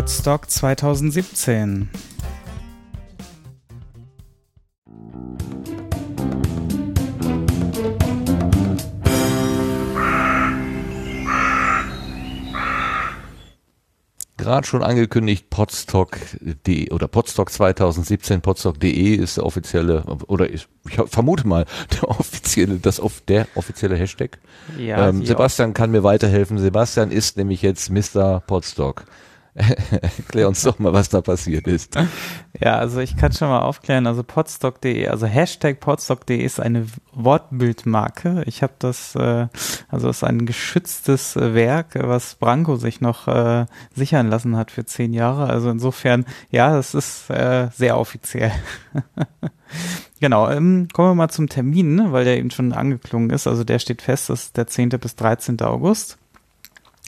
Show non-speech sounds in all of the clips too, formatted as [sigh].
Podstock 2017. gerade schon angekündigt, podstock.de oder podstock 2017, podstock.de ist der offizielle, oder ich, ich, vermute mal, der offizielle, das auf der offizielle Hashtag. Ja, ähm, Sebastian kann mir weiterhelfen. Sebastian ist nämlich jetzt Mr. Podstock. [laughs] Erklär uns doch mal, was da passiert ist. Ja, also ich kann schon mal aufklären, also podstock.de, also Hashtag podstock.de ist eine Wortbildmarke. Ich habe das, äh, also ist ein geschütztes Werk, was Branko sich noch äh, sichern lassen hat für zehn Jahre. Also insofern, ja, das ist äh, sehr offiziell. [laughs] Genau, ähm, kommen wir mal zum Termin, ne, weil der eben schon angeklungen ist. Also der steht fest, das ist der 10. bis 13. August.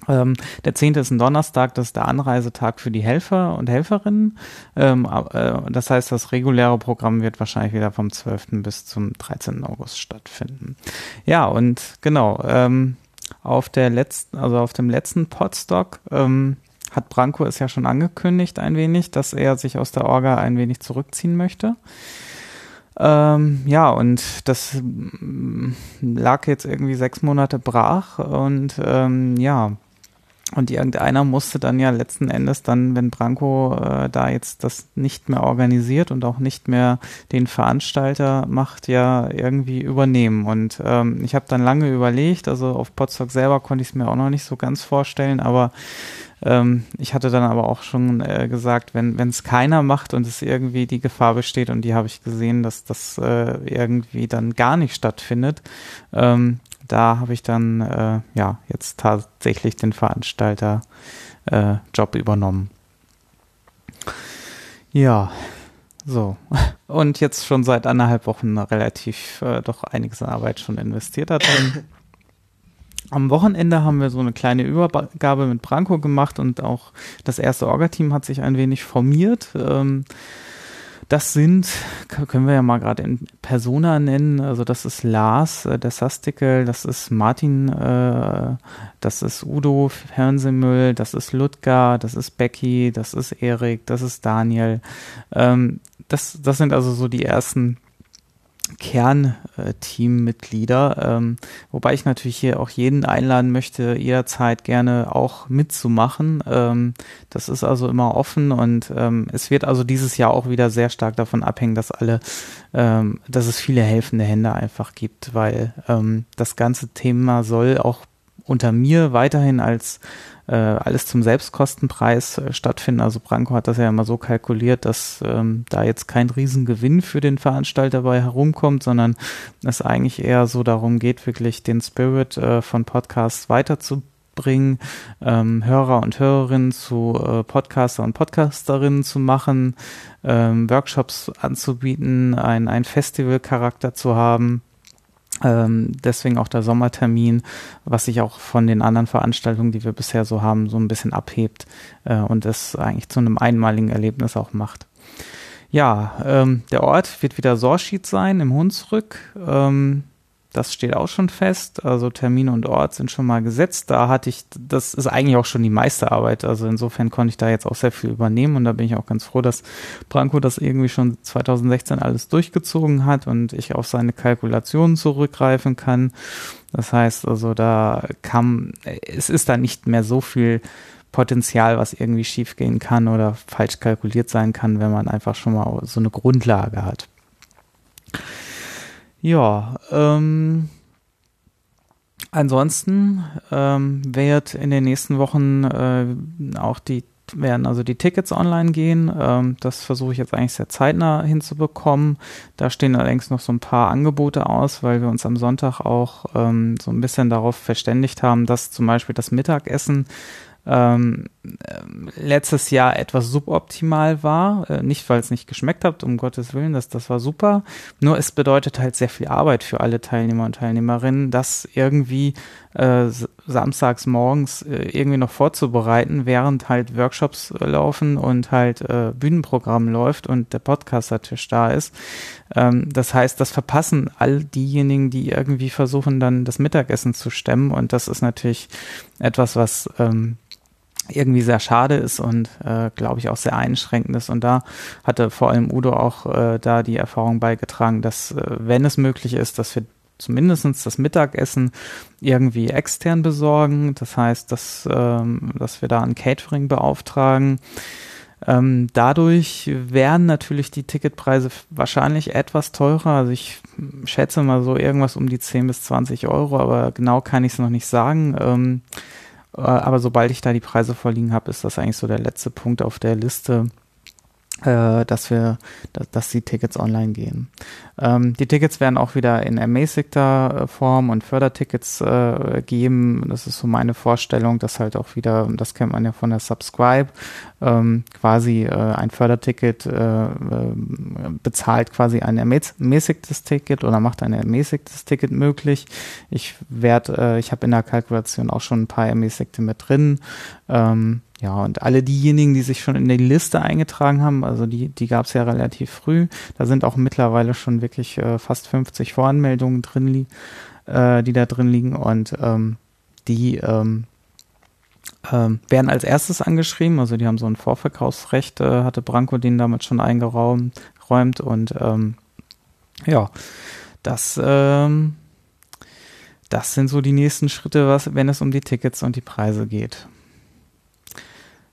Ähm, der 10. ist ein Donnerstag, das ist der Anreisetag für die Helfer und Helferinnen. Ähm, äh, das heißt, das reguläre Programm wird wahrscheinlich wieder vom 12. bis zum 13. August stattfinden. Ja, und genau, ähm, auf der letzten, also auf dem letzten Podstock ähm, hat Branko es ja schon angekündigt ein wenig, dass er sich aus der Orga ein wenig zurückziehen möchte. Ähm, ja, und das mm, lag jetzt irgendwie sechs Monate brach und ähm, ja, und irgendeiner musste dann ja letzten Endes dann, wenn Branko äh, da jetzt das nicht mehr organisiert und auch nicht mehr den Veranstalter macht, ja irgendwie übernehmen. Und ähm, ich habe dann lange überlegt, also auf Potsdok selber konnte ich es mir auch noch nicht so ganz vorstellen, aber ähm, ich hatte dann aber auch schon äh, gesagt, wenn es keiner macht und es irgendwie die Gefahr besteht, und die habe ich gesehen, dass das äh, irgendwie dann gar nicht stattfindet, ähm, da habe ich dann äh, ja jetzt tatsächlich den Veranstalter äh, Job übernommen. Ja, so. Und jetzt schon seit anderthalb Wochen relativ äh, doch einiges an Arbeit schon investiert hat. Am Wochenende haben wir so eine kleine Übergabe mit Branko gemacht und auch das erste Orga-Team hat sich ein wenig formiert. Ähm, das sind, können wir ja mal gerade in Persona nennen, also das ist Lars, äh, der Sastikel, das ist Martin, äh, das ist Udo Fernsehmüll, das ist Ludger, das ist Becky, das ist Erik, das ist Daniel. Ähm, das, das sind also so die ersten Kernteammitglieder, ähm, wobei ich natürlich hier auch jeden einladen möchte, jederzeit gerne auch mitzumachen. Ähm, das ist also immer offen und ähm, es wird also dieses Jahr auch wieder sehr stark davon abhängen, dass alle, ähm, dass es viele helfende Hände einfach gibt, weil ähm, das ganze Thema soll auch unter mir weiterhin als äh, alles zum Selbstkostenpreis äh, stattfinden. Also Branko hat das ja immer so kalkuliert, dass ähm, da jetzt kein Riesengewinn für den Veranstalter bei herumkommt, sondern es eigentlich eher so darum geht, wirklich den Spirit äh, von Podcasts weiterzubringen, ähm, Hörer und Hörerinnen zu äh, Podcaster und Podcasterinnen zu machen, ähm, Workshops anzubieten, ein, ein Festival-Charakter zu haben ähm, deswegen auch der Sommertermin, was sich auch von den anderen Veranstaltungen, die wir bisher so haben, so ein bisschen abhebt äh, und es eigentlich zu einem einmaligen Erlebnis auch macht. Ja, ähm, der Ort wird wieder Sorschied sein im Hunsrück. Ähm, das steht auch schon fest. Also Termin und Ort sind schon mal gesetzt. Da hatte ich, das ist eigentlich auch schon die meiste Arbeit. Also insofern konnte ich da jetzt auch sehr viel übernehmen und da bin ich auch ganz froh, dass Branko das irgendwie schon 2016 alles durchgezogen hat und ich auf seine Kalkulationen zurückgreifen kann. Das heißt also, da kam, es ist da nicht mehr so viel Potenzial, was irgendwie schiefgehen kann oder falsch kalkuliert sein kann, wenn man einfach schon mal so eine Grundlage hat. Ja, ähm, ansonsten ähm, wird in den nächsten Wochen äh, auch die werden also die Tickets online gehen. Ähm, das versuche ich jetzt eigentlich sehr zeitnah hinzubekommen. Da stehen allerdings noch so ein paar Angebote aus, weil wir uns am Sonntag auch ähm, so ein bisschen darauf verständigt haben, dass zum Beispiel das Mittagessen ähm, letztes Jahr etwas suboptimal war. Äh, nicht, weil es nicht geschmeckt hat, um Gottes Willen, das, das war super. Nur es bedeutet halt sehr viel Arbeit für alle Teilnehmer und Teilnehmerinnen, das irgendwie äh, samstags morgens äh, irgendwie noch vorzubereiten, während halt Workshops äh, laufen und halt äh, Bühnenprogramm läuft und der Podcaster-Tisch da ist. Ähm, das heißt, das verpassen all diejenigen, die irgendwie versuchen, dann das Mittagessen zu stemmen und das ist natürlich etwas, was ähm, irgendwie sehr schade ist und äh, glaube ich auch sehr einschränkend ist. Und da hatte vor allem Udo auch äh, da die Erfahrung beigetragen, dass äh, wenn es möglich ist, dass wir zumindestens das Mittagessen irgendwie extern besorgen. Das heißt, dass, ähm, dass wir da ein Catering beauftragen. Ähm, dadurch werden natürlich die Ticketpreise wahrscheinlich etwas teurer. Also ich schätze mal so irgendwas um die 10 bis 20 Euro, aber genau kann ich es noch nicht sagen. Ähm, äh, aber sobald ich da die Preise vorliegen habe, ist das eigentlich so der letzte Punkt auf der Liste, äh, dass wir, dass, die Tickets online gehen. Ähm, die Tickets werden auch wieder in ermäßigter äh, Form und Fördertickets äh, geben. Das ist so meine Vorstellung, dass halt auch wieder, das kennt man ja von der Subscribe, ähm, quasi äh, ein Förderticket äh, äh bezahlt quasi ein ermäßigtes Ticket oder macht ein ermäßigtes Ticket möglich. Ich werde, äh, ich habe in der Kalkulation auch schon ein paar ermäßigte mit drin. Ähm, ja, und alle diejenigen, die sich schon in die Liste eingetragen haben, also die, die gab es ja relativ früh, da sind auch mittlerweile schon wirklich äh, fast 50 Voranmeldungen drin, äh, die da drin liegen und ähm, die ähm, ähm, werden als erstes angeschrieben, also die haben so ein Vorverkaufsrecht, äh, hatte Branko den damals schon eingeräumt räumt und ähm, ja, das ähm, das sind so die nächsten Schritte, was, wenn es um die Tickets und die Preise geht.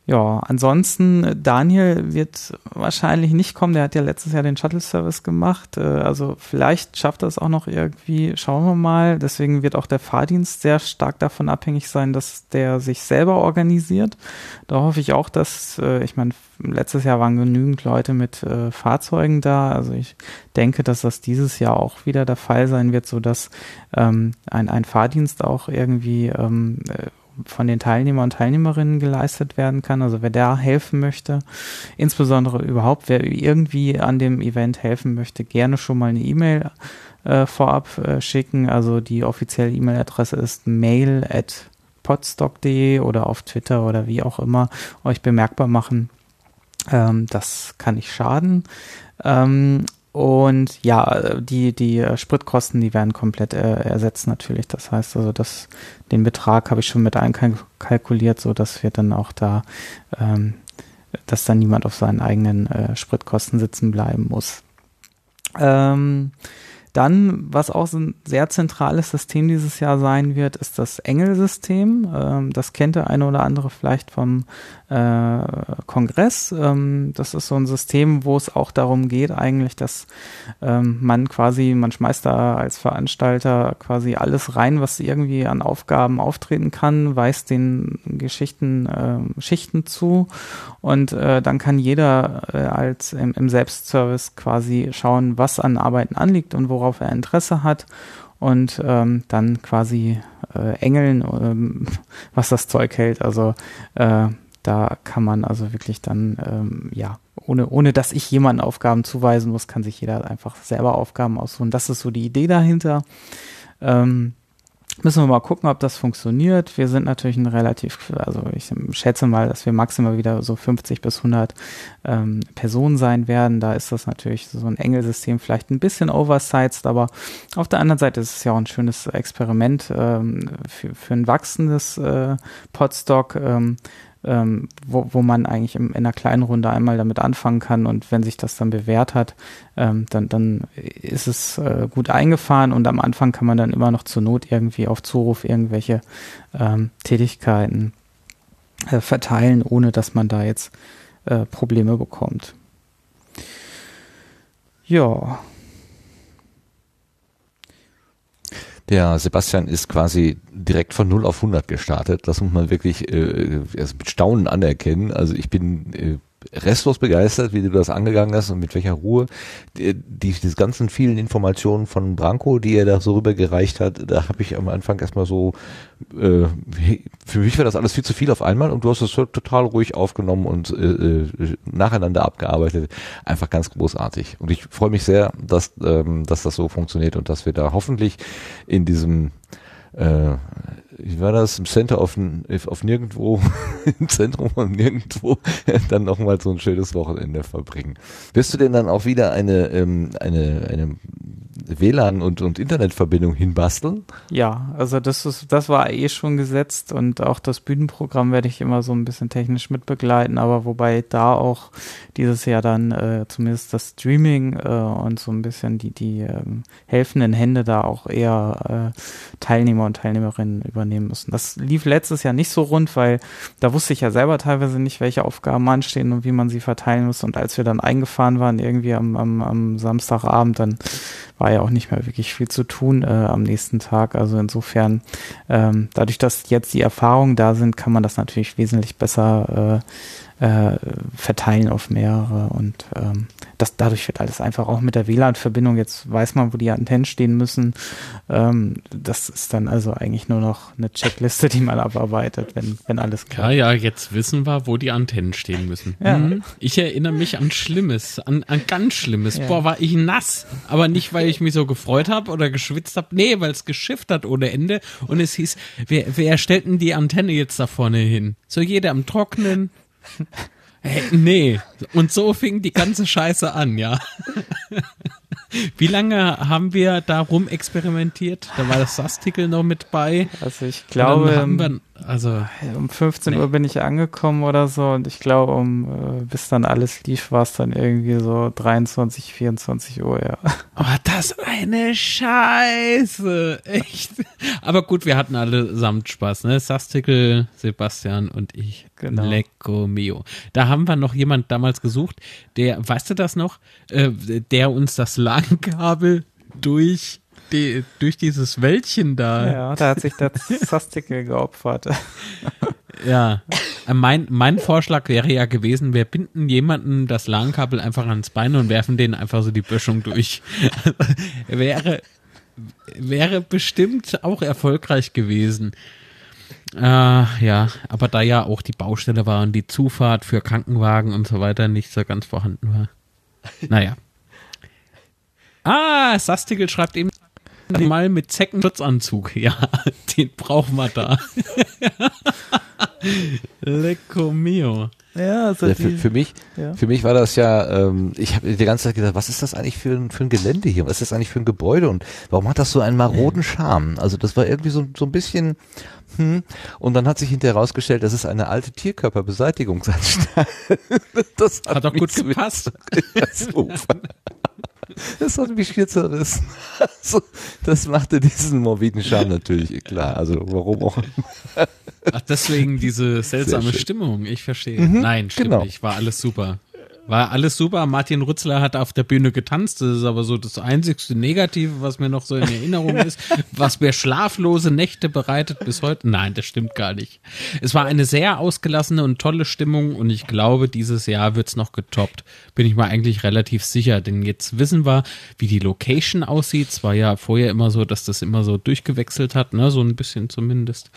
Ja, ansonsten, Daniel wird wahrscheinlich nicht kommen. Der hat ja letztes Jahr den Shuttle-Service gemacht. Äh, also vielleicht schafft er es auch noch irgendwie. Schauen wir mal. Deswegen wird auch der Fahrdienst sehr stark davon abhängig sein, dass der sich selber organisiert. Da hoffe ich auch, dass, äh, ich meine, letztes Jahr waren genügend Leute mit äh, Fahrzeugen da. Also ich denke, dass das dieses Jahr auch wieder der Fall sein wird, so dass ähm, ein, ein Fahrdienst auch irgendwie ähm, von den Teilnehmern und Teilnehmerinnen geleistet werden kann. Also wer da helfen möchte, insbesondere überhaupt, wer irgendwie an dem Event helfen möchte, gerne schon mal eine E-Mail äh, vorab äh, schicken. Also die offizielle E-Mail-Adresse ist mail at podstock.de oder auf Twitter oder wie auch immer euch bemerkbar machen. Ähm, das kann nicht schaden. Ähm, und ja, die, die äh, Spritkosten, die werden komplett äh, ersetzt natürlich. Das heißt also, dass den Betrag habe ich schon mit einkalkuliert, so dass wir dann auch da, ähm, dass dann niemand auf seinen eigenen äh, Spritkosten sitzen bleiben muss. Ähm, dann, was auch so ein sehr zentrales System dieses Jahr sein wird, ist das Engel-System. Ähm, das kennt der eine oder andere vielleicht vom äh, Kongress. Ähm, das ist so ein System, wo es auch darum geht, eigentlich, dass ähm, man quasi, man schmeißt da als Veranstalter quasi alles rein, was irgendwie an Aufgaben auftreten kann, weist den Geschichten äh, Schichten zu und äh, dann kann jeder äh, als im, im Selbstservice quasi schauen, was an Arbeiten anliegt und worauf er Interesse hat und ähm, dann quasi äh, engeln, ähm, [laughs] was das Zeug hält. Also äh, da kann man also wirklich dann, ähm, ja, ohne, ohne dass ich jemanden Aufgaben zuweisen muss, kann sich jeder einfach selber Aufgaben aussuchen. Das ist so die Idee dahinter. Ähm, Müssen wir mal gucken, ob das funktioniert. Wir sind natürlich ein relativ, also ich schätze mal, dass wir maximal wieder so 50 bis 100 ähm, Personen sein werden. Da ist das natürlich so ein Engelsystem vielleicht ein bisschen oversized, aber auf der anderen Seite ist es ja auch ein schönes Experiment ähm, für, für ein wachsendes äh, Podstock. Ähm, ähm, wo, wo man eigentlich im, in einer kleinen Runde einmal damit anfangen kann. Und wenn sich das dann bewährt hat, ähm, dann, dann ist es äh, gut eingefahren. Und am Anfang kann man dann immer noch zur Not irgendwie auf Zuruf irgendwelche ähm, Tätigkeiten äh, verteilen, ohne dass man da jetzt äh, Probleme bekommt. Ja, Der Sebastian ist quasi direkt von 0 auf 100 gestartet. Das muss man wirklich äh, mit Staunen anerkennen. Also ich bin äh, restlos begeistert, wie du das angegangen hast und mit welcher Ruhe die, die diese ganzen vielen Informationen von Branko, die er da so rübergereicht hat, da habe ich am Anfang erstmal so äh, für mich war das alles viel zu viel auf einmal und du hast es total ruhig aufgenommen und äh, äh, nacheinander abgearbeitet. Einfach ganz großartig. Und ich freue mich sehr, dass, ähm, dass das so funktioniert und dass wir da hoffentlich in diesem äh, wie war das, im Center auf, auf nirgendwo, [laughs] im Zentrum von nirgendwo, [laughs] dann nochmal so ein schönes Wochenende verbringen. Wirst du denn dann auch wieder eine, ähm, eine, eine WLAN und, und Internetverbindung hinbasteln? Ja, also das ist, das war eh schon gesetzt und auch das Bühnenprogramm werde ich immer so ein bisschen technisch mitbegleiten, aber wobei da auch dieses Jahr dann äh, zumindest das Streaming äh, und so ein bisschen die, die ähm, helfenden Hände da auch eher äh, Teilnehmer und Teilnehmerinnen übernehmen müssen. Das lief letztes Jahr nicht so rund, weil da wusste ich ja selber teilweise nicht, welche Aufgaben anstehen und wie man sie verteilen muss. Und als wir dann eingefahren waren, irgendwie am, am, am Samstagabend, dann war ja auch nicht mehr wirklich viel zu tun äh, am nächsten Tag. Also insofern, ähm, dadurch, dass jetzt die Erfahrungen da sind, kann man das natürlich wesentlich besser äh, äh, verteilen auf mehrere und ähm, das, dadurch wird alles einfach auch mit der WLAN-Verbindung, jetzt weiß man, wo die Antennen stehen müssen. Ähm, das ist dann also eigentlich nur noch eine Checkliste, die man abarbeitet, wenn, wenn alles klappt. Ja, ja, jetzt wissen wir, wo die Antennen stehen müssen. Ja. Hm. Ich erinnere mich an Schlimmes, an, an ganz Schlimmes. Ja. Boah, war ich nass. Aber nicht, weil ich mich so gefreut habe oder geschwitzt habe. Nee, weil es geschifft hat ohne Ende. Und es hieß, wer, wer stellt denn die Antenne jetzt da vorne hin? So jeder am Trocknen. Hey, nee. Und so fing die ganze Scheiße an, ja. [laughs] Wie lange haben wir da rumexperimentiert? Da war das Sastikel noch mit bei. Also ich glaube, wir, also um 15 nee. Uhr bin ich angekommen oder so und ich glaube, um äh, bis dann alles lief, war es dann irgendwie so 23, 24 Uhr, ja. Oh, das eine Scheiße, echt. Aber gut, wir hatten allesamt Spaß, ne? Sastikel, Sebastian und ich. Genau. Lecco mio. Da haben wir noch jemand damals gesucht, der, weißt du das noch, äh, der uns das LAN-Kabel durch die, durch dieses Wäldchen da. Ja, da hat sich der Sastikel geopfert. [laughs] Ja, äh, mein, mein Vorschlag wäre ja gewesen, wir binden jemanden das LAN-Kabel einfach ans Bein und werfen den einfach so die Böschung durch. [laughs] wäre, wäre bestimmt auch erfolgreich gewesen. Äh, ja, aber da ja auch die Baustelle war und die Zufahrt für Krankenwagen und so weiter nicht so ganz vorhanden war. Naja. Ah, Sastigel schreibt eben mal mit Zeckenschutzanzug. [laughs] Ja, den brauchen wir da. [laughs] Lecco mio. Ja, also ja, für, für, mich, ja. für mich war das ja, ähm, ich habe die ganze Zeit gedacht, was ist das eigentlich für ein, für ein Gelände hier? Was ist das eigentlich für ein Gebäude? Und warum hat das so einen maroden Charme? Also das war irgendwie so, so ein bisschen, hm. Und dann hat sich hinterher herausgestellt, das ist eine alte Tierkörperbeseitigungsanstalt. [laughs] das hat, hat doch gut gepasst. Das hat mich hier zerrissen. Also, das machte diesen morbiden Charme natürlich klar. Also warum auch. Ach, deswegen diese seltsame Stimmung. Ich verstehe. Mhm, Nein, stimmt genau. nicht. War alles super. War alles super. Martin Rützler hat auf der Bühne getanzt. Das ist aber so das einzigste Negative, was mir noch so in Erinnerung [laughs] ist. Was mir schlaflose Nächte bereitet bis heute. Nein, das stimmt gar nicht. Es war eine sehr ausgelassene und tolle Stimmung und ich glaube, dieses Jahr wird's noch getoppt. Bin ich mal eigentlich relativ sicher. Denn jetzt wissen wir, wie die Location aussieht. Es war ja vorher immer so, dass das immer so durchgewechselt hat, ne? So ein bisschen zumindest.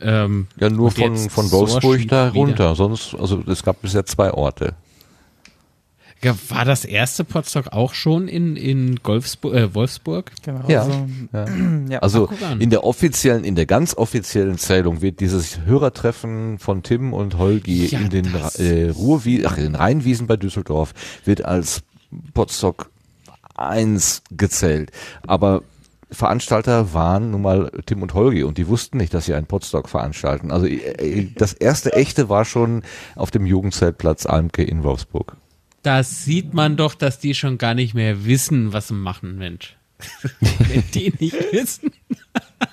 Ähm, ja, nur von, von Wolfsburg da runter. Sonst, also es gab bisher zwei Orte. War das erste Potsdok auch schon in, in Golfsburg, äh, Wolfsburg? Genau. Ja. Also, ja. [clears throat] ja. also in der offiziellen, in der ganz offiziellen Zählung wird dieses Hörertreffen von Tim und Holgi ja, in den äh, Ruhrwie ach, in den Rheinwiesen bei Düsseldorf wird als Potsdok 1 gezählt. Aber Veranstalter waren nun mal Tim und Holgi und die wussten nicht, dass sie einen Podstock veranstalten. Also äh, das erste echte war schon auf dem Jugendzeltplatz Almke in Wolfsburg da sieht man doch, dass die schon gar nicht mehr wissen, was sie machen, Mensch. [laughs] Wenn die nicht wissen.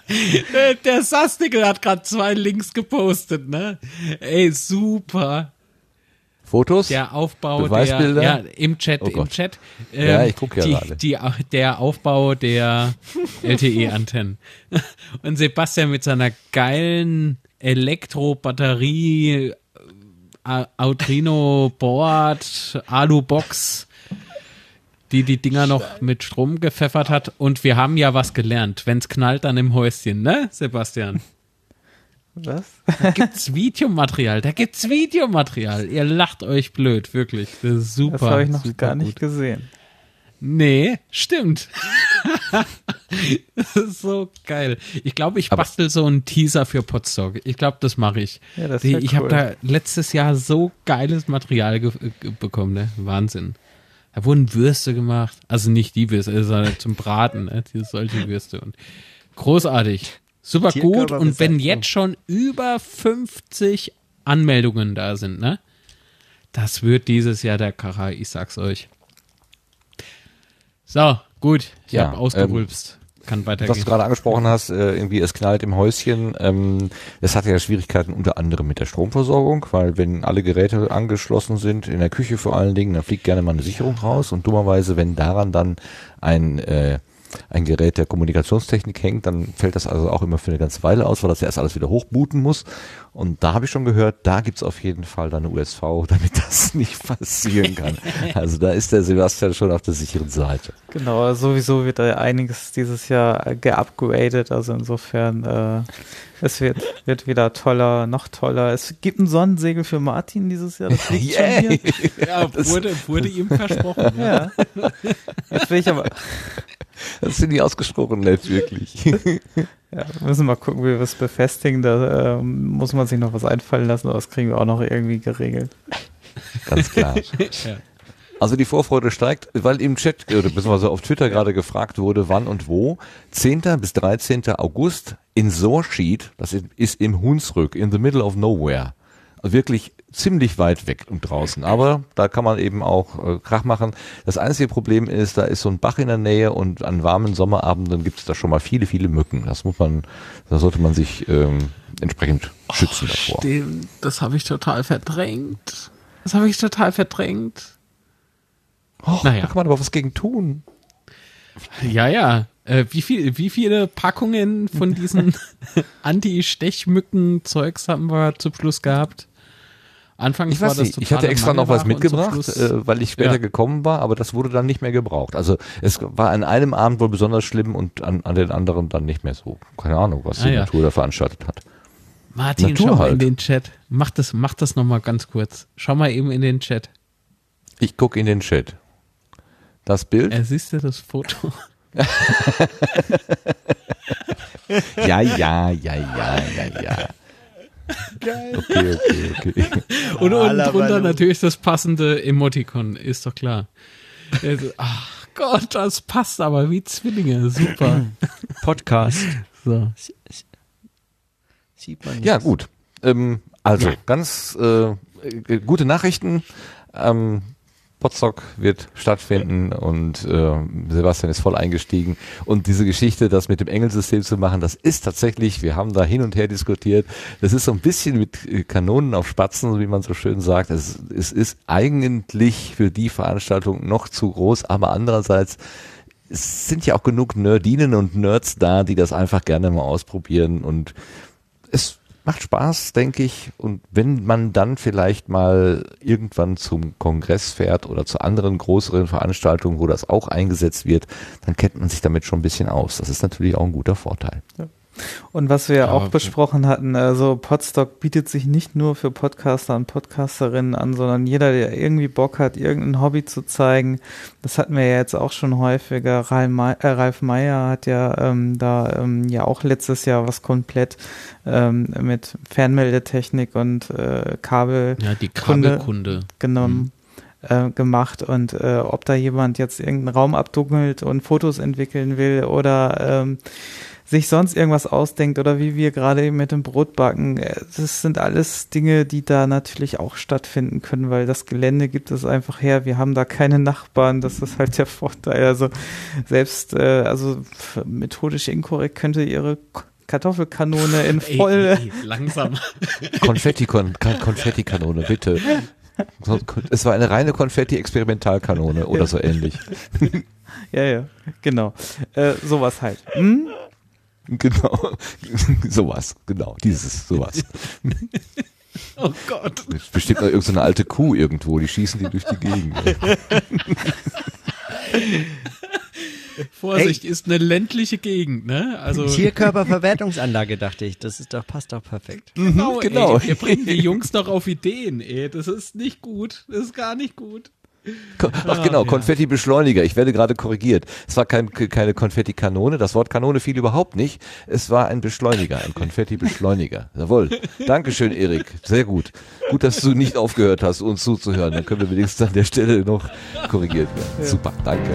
[laughs] Der Sastikel hat gerade zwei Links gepostet, ne? Ey, super. Fotos? Der Aufbau Beweisbilder? der, ja, im Chat, oh im Chat. Ähm, ja, ich gucke ja die, gerade. Die, der Aufbau der [laughs] LTE-Antennen. Und Sebastian mit seiner geilen Elektrobatterie Autrino Board, Alu Box, die die Dinger noch mit Strom gepfeffert hat. Und wir haben ja was gelernt. Wenn's knallt, dann im Häuschen, ne, Sebastian? Was? Da gibt's Videomaterial, da gibt's Videomaterial. Ihr lacht euch blöd, wirklich. Das ist super. Das habe ich noch gar gut. nicht gesehen. Nee, stimmt. [laughs] das ist so geil. Ich glaube, ich bastel so einen Teaser für Podstock. Ich glaube, das mache ich. Ja, das ich cool. habe da letztes Jahr so geiles Material bekommen, ne? Wahnsinn. Da wurden Würste gemacht. Also nicht die Würste, sondern zum Braten, ne? Diese solche Würste. Und großartig. Super gut. Und wenn jetzt schon über 50 Anmeldungen da sind, ne? Das wird dieses Jahr der Kracher, ich sag's euch. So, gut. Ich ja, habe ausgerülpst. Ähm, Kann weitergehen. Was du gerade angesprochen hast, äh, irgendwie es knallt im Häuschen. Ähm, es hat ja Schwierigkeiten unter anderem mit der Stromversorgung, weil wenn alle Geräte angeschlossen sind, in der Küche vor allen Dingen, dann fliegt gerne mal eine Sicherung raus und dummerweise, wenn daran dann ein äh, ein Gerät der Kommunikationstechnik hängt, dann fällt das also auch immer für eine ganze Weile aus, weil das ja erst alles wieder hochbooten muss. Und da habe ich schon gehört, da gibt's auf jeden Fall dann eine USV, [laughs] damit das nicht passieren kann. [laughs] Also da ist der Sebastian schon auf der sicheren Seite. Genau, sowieso wird da einiges dieses Jahr geupgradet. Also insofern, äh, es wird, wird wieder toller, noch toller. Es gibt ein Sonnensegel für Martin dieses Jahr. Das liegt yeah. schon hier. Ja, wurde, wurde ihm versprochen. Ja. Jetzt will ich aber das sind die ausgesprochen nett, wirklich. [laughs] Ja, wir müssen mal gucken, wie wir es befestigen. Da äh, muss man sich noch was einfallen lassen, aber das kriegen wir auch noch irgendwie geregelt. Ganz klar. [laughs] ja. Also die Vorfreude steigt, weil im Chat, oder beziehungsweise auf Twitter gerade gefragt wurde, wann und wo. 10. bis 13. August in Sorschied, das ist im Hunsrück, in the middle of nowhere. Wirklich ziemlich weit weg und draußen. Aber da kann man eben auch äh, Krach machen. Das einzige Problem ist, da ist so ein Bach in der Nähe und an warmen Sommerabenden gibt es da schon mal viele, viele Mücken. Das muss man, da sollte man sich ähm, entsprechend schützen oh, davor. Stimmt, das habe ich total verdrängt. Das habe ich total verdrängt. Oh, naja. Da kann man aber was gegen tun. Ja, ja. Äh, wie, viel, wie viele Packungen von diesen [laughs] Anti-Stechmücken-Zeugs haben wir zum Schluss gehabt? Anfangs ich war das nicht. Ich hatte extra noch was mitgebracht, äh, weil ich später ja. gekommen war, aber das wurde dann nicht mehr gebraucht. Also es war an einem Abend wohl besonders schlimm und an, an den anderen dann nicht mehr so. Keine Ahnung, was die ah, ja. Natur da veranstaltet hat. Martin, Natur schau mal halt. in den Chat. Mach das, mach das nochmal ganz kurz. Schau mal eben in den Chat. Ich gucke in den Chat. Das Bild. Er siehst du das Foto? [laughs] ja, ja, ja, ja, ja, ja. Geil. Okay, okay, okay. Und unten drunter natürlich das passende Emoticon, ist doch klar. Ach Gott, das passt aber wie Zwillinge. Super. [clears throat] Podcast. So. Sieht man. Ja, gut. Ähm, also, ganz äh, gute Nachrichten. Ähm, Potsdok wird stattfinden und äh, Sebastian ist voll eingestiegen. Und diese Geschichte, das mit dem Engelsystem zu machen, das ist tatsächlich, wir haben da hin und her diskutiert, das ist so ein bisschen mit äh, Kanonen auf Spatzen, wie man so schön sagt. Es, es ist eigentlich für die Veranstaltung noch zu groß, aber andererseits es sind ja auch genug Nerdinen und Nerds da, die das einfach gerne mal ausprobieren und es macht Spaß, denke ich. Und wenn man dann vielleicht mal irgendwann zum Kongress fährt oder zu anderen größeren Veranstaltungen, wo das auch eingesetzt wird, dann kennt man sich damit schon ein bisschen aus. Das ist natürlich auch ein guter Vorteil. Ja. Und was wir ja auch besprochen hatten, also Podstock bietet sich nicht nur für Podcaster und Podcasterinnen an, sondern jeder, der irgendwie Bock hat, irgendein Hobby zu zeigen. Das hatten wir ja jetzt auch schon häufiger. Ralf Meyer hat ja ähm, da ähm, ja auch letztes Jahr was komplett ähm, mit Fernmeldetechnik und äh, Kabel. Ja, die Kabelkunde. Genommen. Mhm. Äh, gemacht und äh, ob da jemand jetzt irgendeinen Raum abdunkelt und Fotos entwickeln will oder ähm, sich sonst irgendwas ausdenkt oder wie wir gerade eben mit dem Brotbacken. Äh, das sind alles Dinge, die da natürlich auch stattfinden können, weil das Gelände gibt es einfach her. Wir haben da keine Nachbarn. Das ist halt der Vorteil. Also selbst, äh, also methodisch inkorrekt könnte ihre Kartoffelkanone in voll. Ey, ey, langsam. [laughs] Konfetti-Kanone, bitte. Es war eine reine Konfetti-Experimentalkanone oder so ähnlich. [laughs] ja, ja, genau. Äh, sowas halt. Hm? [laughs] Genau. sowas, genau. Dieses, sowas. [laughs] Oh Gott. Es bestimmt noch irgendeine alte Kuh irgendwo, die schießen die durch die Gegend. [laughs] Vorsicht, hey. ist eine ländliche Gegend, ne? Also Tierkörperverwertungsanlage, dachte ich. Das ist doch, passt doch perfekt. Genau, genau. Ey, wir bringen die Jungs doch auf Ideen, ey. Das ist nicht gut. Das ist gar nicht gut. Ach genau, Konfetti-Beschleuniger. Ich werde gerade korrigiert. Es war kein, keine Konfetti-Kanone. Das Wort Kanone fiel überhaupt nicht. Es war ein Beschleuniger, ein Konfetti-Beschleuniger. [laughs] Jawohl. Dankeschön, Erik. Sehr gut. Gut, dass du nicht aufgehört hast, uns zuzuhören. Dann können wir wenigstens an der Stelle noch korrigiert werden. Super, danke.